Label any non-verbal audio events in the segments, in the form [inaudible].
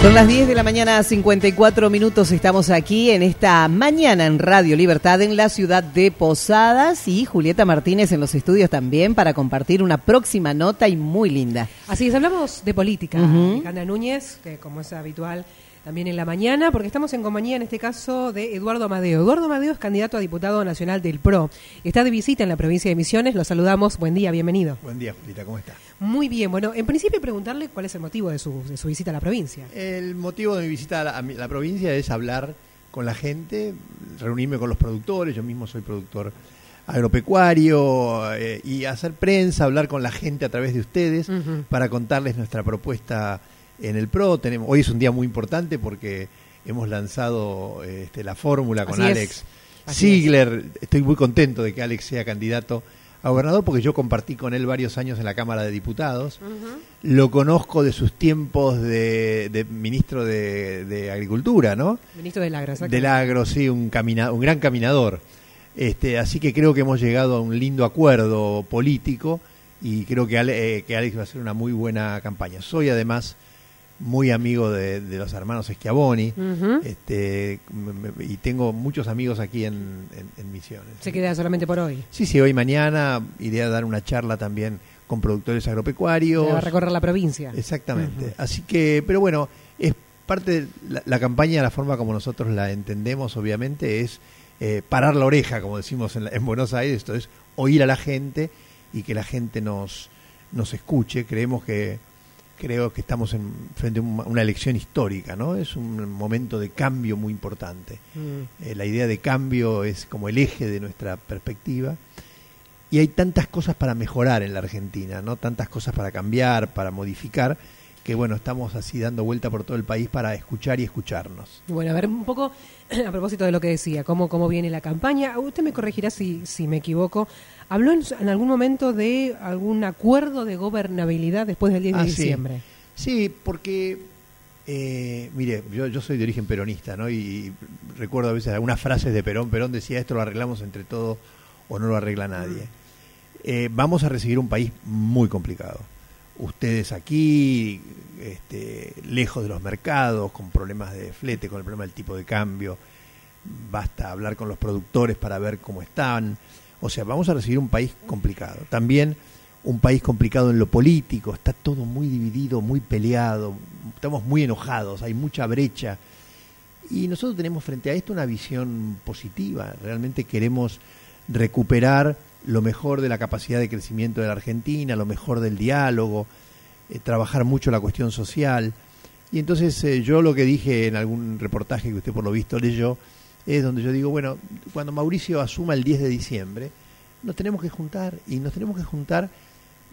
Son las 10 de la mañana, 54 minutos. Estamos aquí en esta mañana en Radio Libertad en la ciudad de Posadas y Julieta Martínez en los estudios también para compartir una próxima nota y muy linda. Así es, hablamos de política. Alejandra Núñez, que como es habitual también en la mañana, porque estamos en compañía en este caso de Eduardo Amadeo. Eduardo Amadeo es candidato a diputado nacional del PRO. Está de visita en la provincia de Misiones. Lo saludamos. Buen día, bienvenido. Buen día, Julieta, ¿cómo está? Muy bien, bueno, en principio preguntarle cuál es el motivo de su, de su visita a la provincia. El motivo de mi visita a la, a la provincia es hablar con la gente, reunirme con los productores, yo mismo soy productor agropecuario eh, y hacer prensa, hablar con la gente a través de ustedes para contarles nuestra propuesta en el PRO. Tenemos, hoy es un día muy importante porque hemos lanzado este, la fórmula con Así. Alex Así Ziegler. Estoy muy contento de que Alex sea candidato a gobernador porque yo compartí con él varios años en la Cámara de Diputados. Lo conozco de sus tiempos de, de ministro de, de Agricultura, ¿no? Ministro del Agro, exacto. Del agro, sí, un, camina, un gran caminador. Este, así que creo que hemos llegado a un lindo acuerdo político y creo que, Ale- eh, que Alex va a hacer una muy buena campaña. Soy además muy amigo de, de los hermanos Schiavoni este, y tengo muchos amigos aquí en, en- en Misiones. Se queda solamente por hoy. Sí, sí, hoy mañana iré a dar una charla también con productores agropecuarios. Se va a recorrer la provincia. Exactamente. Así que, pero bueno, es parte de la, la campaña, la forma como nosotros la entendemos, obviamente, es eh, parar la oreja, como decimos en, la- en Buenos Aires, esto es oír a la gente y que la gente nos, nos escuche. Creemos que creo que estamos en, frente a un- una elección histórica, ¿no? Es un momento de cambio muy importante. Mm. Eh, la idea de cambio es como el eje de nuestra perspectiva. Y hay tantas cosas para mejorar en la Argentina, ¿no? Tantas cosas para cambiar, para modificar, que bueno, estamos así dando vuelta por todo el país para escuchar y escucharnos. Bueno, a ver un poco [clears throat] a propósito de lo que decía, cómo, cómo viene la campaña. Usted me corregirá si, si me equivoco. ¿Habló en, en algún momento de algún acuerdo de gobernabilidad después del 10 de Ah, sí. diciembre? Sí, porque, eh, mire, yo, yo soy de origen peronista, ¿no? Y recuerdo a veces algunas frases de Perón. Perón decía, esto lo arreglamos entre todos o no lo arregla nadie. Eh, vamos a recibir un país muy complicado. Ustedes aquí, este, lejos de los mercados, con problemas de flete, con el problema del tipo de cambio. Basta hablar con los productores para ver cómo están. O sea, vamos a recibir un país complicado. También un país complicado en lo político, está todo muy dividido, muy peleado, estamos muy enojados, hay mucha brecha. Y nosotros tenemos frente a esto una visión positiva, realmente queremos recuperar lo mejor de la capacidad de crecimiento de la Argentina, lo mejor del diálogo, eh, trabajar mucho la cuestión social. Y entonces eh, yo lo que dije en algún reportaje que usted por lo visto leyó, es donde yo digo, bueno, cuando Mauricio asuma el 10 de diciembre, nos tenemos que juntar y nos tenemos que juntar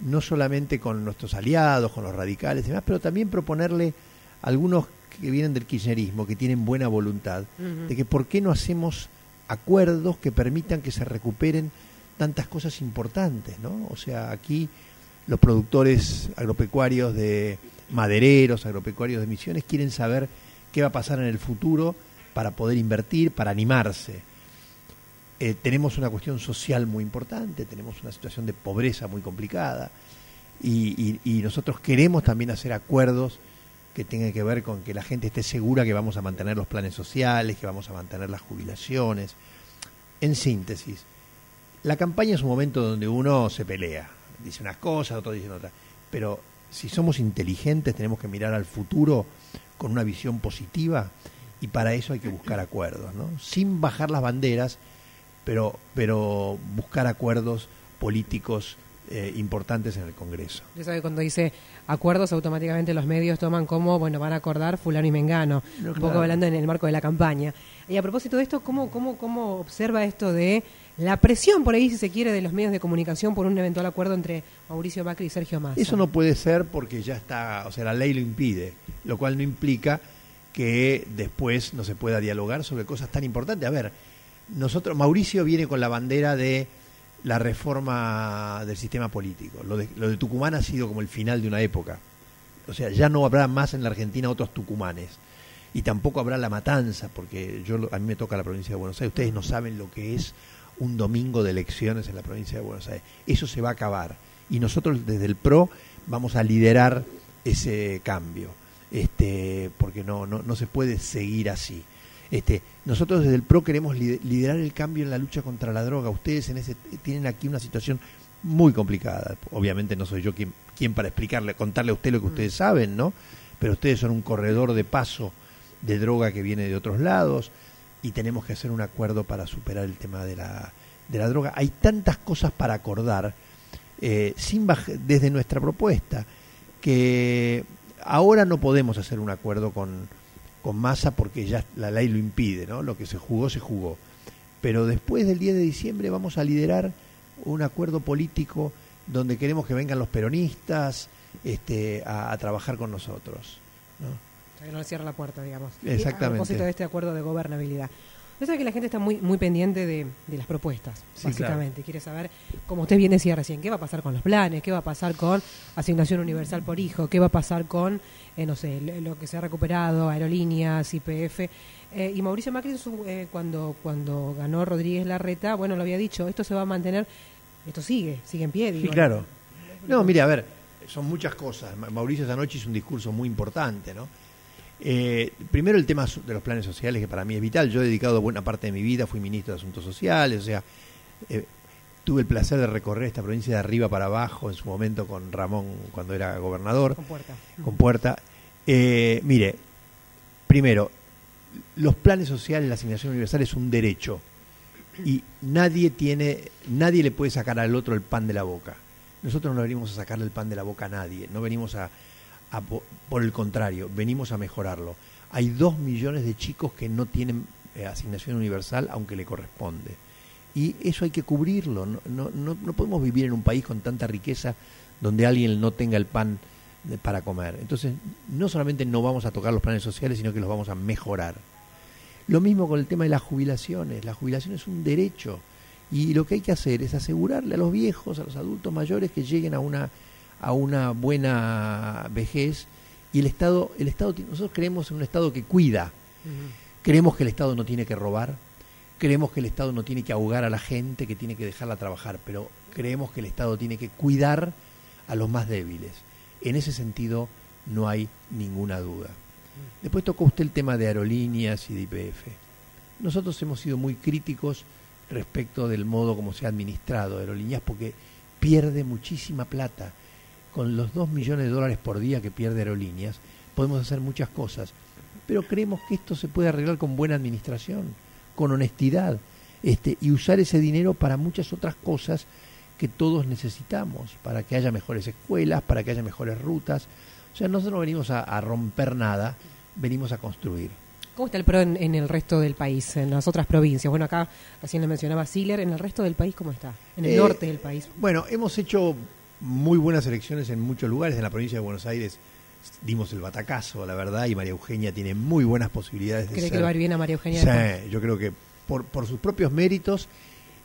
no solamente con nuestros aliados, con los radicales y demás, pero también proponerle a algunos que vienen del kirchnerismo, que tienen buena voluntad, de que por qué no hacemos acuerdos que permitan que se recuperen tantas cosas importantes, ¿no? O sea, aquí los productores agropecuarios de madereros, agropecuarios de misiones, quieren saber qué va a pasar en el futuro para poder invertir, para animarse. Eh, tenemos una cuestión social muy importante, tenemos una situación de pobreza muy complicada y, y- nosotros queremos también hacer acuerdos que tengan que ver con que la gente esté segura que vamos a mantener los planes sociales, que vamos a mantener las jubilaciones. En síntesis, la campaña es un momento donde uno se pelea, dice unas cosas, otros dicen otras, pero si somos inteligentes tenemos que mirar al futuro con una visión positiva y para eso hay que buscar acuerdos, ¿no? Sin bajar las banderas, pero, pero buscar acuerdos políticos eh, importantes en el Congreso. Ya sabe, cuando dice acuerdos, automáticamente los medios toman como, bueno, van a acordar fulano y mengano, No, un claro. poco hablando en el marco de la campaña. Y a propósito de esto, ¿cómo, cómo, ¿cómo observa esto de la presión, por ahí, si se quiere, de los medios de comunicación por un eventual acuerdo entre Mauricio Macri y Sergio Massa? Eso no puede ser porque ya está, o sea, la ley lo impide, lo cual no implica que después no se pueda dialogar sobre cosas tan importantes. A ver, nosotros, Mauricio viene con la bandera de la reforma del sistema político. Lo de, lo de Tucumán ha sido como el final de una época. O sea, ya no habrá más en la Argentina otros tucumanes. Y tampoco habrá la matanza, porque yo a mí me toca la provincia de Buenos Aires. Ustedes no saben lo que es un domingo de elecciones en la provincia de Buenos Aires. Eso se va a acabar. Y nosotros desde el PRO vamos a liderar ese cambio. Este, porque no, no, no se puede seguir así. Este, nosotros desde el PRO queremos liderar el cambio en la lucha contra la droga. Ustedes en ese, tienen aquí una situación muy complicada. Obviamente no soy yo quien, quien para explicarle, contarle a usted lo que ustedes mm. saben, ¿no? Pero ustedes son un corredor de paso de droga que viene de otros lados y tenemos que hacer un acuerdo para superar el tema de la, de la droga. Hay tantas cosas para acordar eh, sin desde nuestra propuesta que ahora no podemos hacer un acuerdo con, con masa porque ya la ley lo impide, ¿no? Lo que se jugó, se jugó. Pero después del 10 de diciembre vamos a liderar un acuerdo político donde queremos que vengan los peronistas este, a, trabajar con nosotros. ¿no? Que no le cierra la puerta, digamos. Exactamente. a propósito de este acuerdo de gobernabilidad. Yo sé que la gente está muy muy pendiente de, las propuestas, básicamente. Quiere saber, como usted bien decía recién, qué va a pasar con los planes, qué va a pasar con asignación universal por hijo, qué va a pasar con, eh, no sé, lo que se ha recuperado, aerolíneas, IPF. Eh, y Mauricio Macri, eh, cuando, cuando ganó Rodríguez Larreta, bueno, lo había dicho, esto se va a mantener, esto sigue, sigue en pie. Digo, sí, claro. No, mire, a ver, son muchas cosas. Mauricio esa noche hizo un discurso muy importante, ¿no? Eh, primero el tema de los planes sociales, que para mí es vital. Yo he dedicado buena parte de mi vida, fui ministro de Asuntos Sociales, o sea, eh, tuve el placer de recorrer esta provincia de arriba para abajo en su momento con Ramón cuando era gobernador. Con Puerta. Con Puerta. Eh, mire, primero, los planes sociales, la asignación universal es un derecho y nadie tiene, nadie le puede sacar al otro el pan de la boca. Nosotros no venimos a sacarle el pan de la boca a nadie, no venimos a, por el contrario, venimos a mejorarlo. Hay dos millones de chicos que no tienen eh, asignación universal, aunque le corresponde. Y eso hay que cubrirlo. No, no, no, podemos vivir en un país con tanta riqueza donde alguien no tenga el pan para comer. Entonces, no solamente no vamos a tocar los planes sociales, sino que los vamos a mejorar. Lo mismo con el tema de las jubilaciones. La jubilación es un derecho. Y lo que hay que hacer es asegurarle a los viejos, a los adultos mayores, que lleguen a una a una buena vejez y el Estado, el Estado nosotros creemos en un Estado que cuida, creemos que el Estado no tiene que robar, creemos que el Estado no tiene que ahogar a la gente, que tiene que dejarla trabajar, pero creemos que el Estado tiene que cuidar a los más débiles. En ese sentido no hay ninguna duda. Después tocó usted el tema de aerolíneas y de IPF. Nosotros hemos sido muy críticos respecto del modo como se ha administrado aerolíneas porque pierde muchísima plata con los 2 millones de dólares por día que pierde Aerolíneas, podemos hacer muchas cosas. Pero creemos que esto se puede arreglar con buena administración, con honestidad, este, y usar ese dinero para muchas otras cosas que todos necesitamos, para que haya mejores escuelas, para que haya mejores rutas. O sea, nosotros no venimos a, romper nada, venimos a construir. ¿Cómo está el PRO en, el resto del país, en las otras provincias? Bueno, acá recién le mencionaba Siller, ¿en el resto del país cómo está? ¿En el eh, norte del país? Bueno, hemos hecho muy buenas elecciones en muchos lugares. En la provincia de Buenos Aires dimos el batacazo, la verdad, y María Eugenia tiene muy buenas posibilidades de ¿Cree que va a ir bien a María Eugenia? Sí, yo creo que por, por sus propios méritos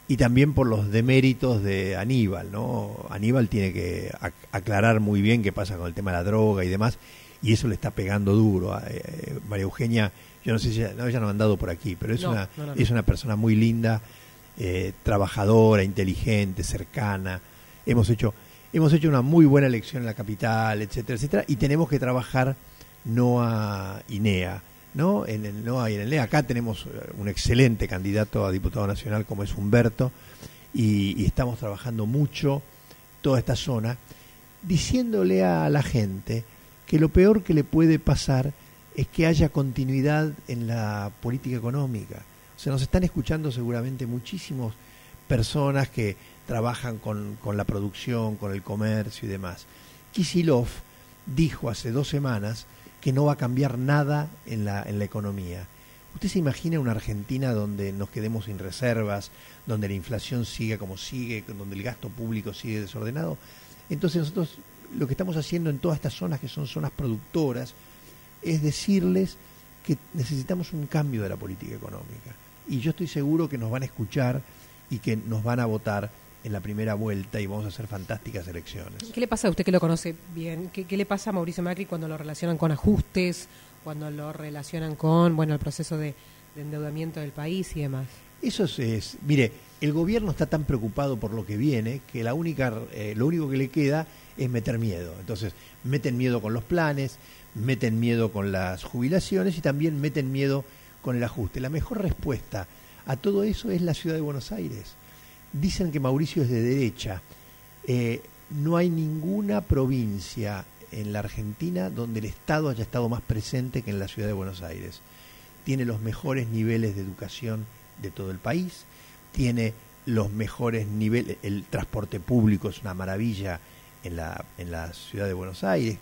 y también por los deméritos de Aníbal, ¿no? Aníbal tiene que aclarar muy bien qué pasa con el tema de la droga y demás, y eso le está pegando duro. a eh, María Eugenia, yo no sé si no, ella no ha andado por aquí, pero es, una, es una persona muy linda, eh, trabajadora, inteligente, cercana. Hemos hecho hemos hecho una muy buena elección en la capital, etcétera, etcétera, y tenemos que trabajar no a INEA, ¿no? En el NOA y en el NEA. Acá tenemos eh, un excelente candidato a diputado nacional como es Humberto, y, estamos trabajando mucho toda esta zona, diciéndole a la gente que lo peor que le puede pasar es que haya continuidad en la política económica. O sea, nos están escuchando seguramente muchísimas personas que trabajan con, con la producción, con el comercio y demás. Kisilov dijo hace dos semanas que no va a cambiar nada en la, en la economía. ¿Usted se imagina una Argentina donde nos quedemos sin reservas, donde la inflación siga como sigue, donde el gasto público sigue desordenado? Entonces nosotros lo que estamos haciendo en todas estas zonas que son zonas productoras es decirles que necesitamos un cambio de la política económica. Y yo estoy seguro que nos van a escuchar y que nos van a votar en la primera vuelta y vamos a hacer fantásticas elecciones. ¿Qué le pasa a usted que lo conoce bien? ¿Qué, le pasa a Mauricio Macri cuando lo relacionan con ajustes, cuando lo relacionan con bueno el proceso de, endeudamiento del país y demás? Eso es, mire, el gobierno está tan preocupado por lo que viene que la única, eh, lo único que le queda es meter miedo. Entonces, meten miedo con los planes, meten miedo con las jubilaciones y también meten miedo con el ajuste. La mejor respuesta a todo eso es la ciudad de Buenos Aires. Dicen que Mauricio es de derecha. Eh, no hay ninguna provincia en la Argentina donde el Estado haya estado más presente que en la ciudad de Buenos Aires. Tiene los mejores niveles de educación de todo el país, tiene los mejores niveles, el transporte público es una maravilla en la, en la ciudad de Buenos Aires.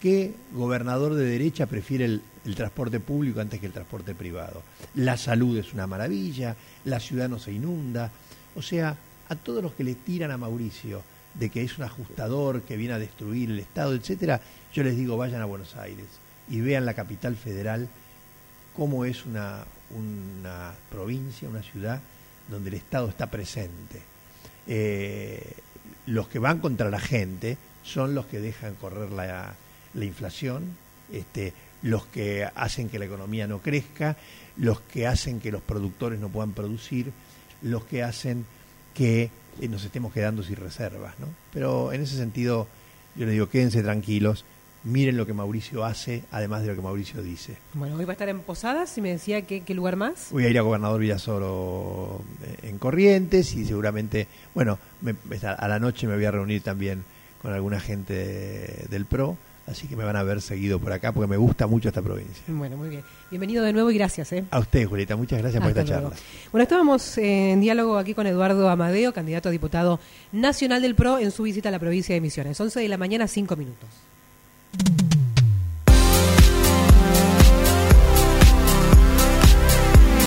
¿Qué gobernador de derecha prefiere el, el transporte público antes que el transporte privado? La salud es una maravilla, la ciudad no se inunda. O sea, a todos los que le tiran a Mauricio de que es un ajustador que viene a destruir el Estado, etcétera, yo les digo vayan a Buenos Aires y vean la capital federal cómo es una, una provincia, una ciudad donde el Estado está presente. Eh, los que van contra la gente son los que dejan correr la, la inflación, este, los que hacen que la economía no crezca, los que hacen que los productores no puedan producir, los que hacen que eh, nos estemos quedando sin reservas. ¿no? Pero en ese sentido, yo les digo, quédense tranquilos, miren lo que Mauricio hace, además de lo que Mauricio dice. Bueno, hoy va a estar en Posadas y me decía que, qué lugar más. Voy a ir a Gobernador Villasoro eh, en Corrientes y seguramente, bueno, me, a la noche me voy a reunir también con alguna gente del PRO Así que me van a ver seguido por acá porque me gusta mucho esta provincia. Bueno, muy bien. Bienvenido de nuevo y gracias. ¿eh? A usted, Julieta. Muchas gracias por esta charla. Bueno, estábamos en diálogo aquí con Eduardo Amadeo, candidato a diputado nacional del PRO en su visita a la provincia de Misiones. 11 de la mañana, 5 minutos.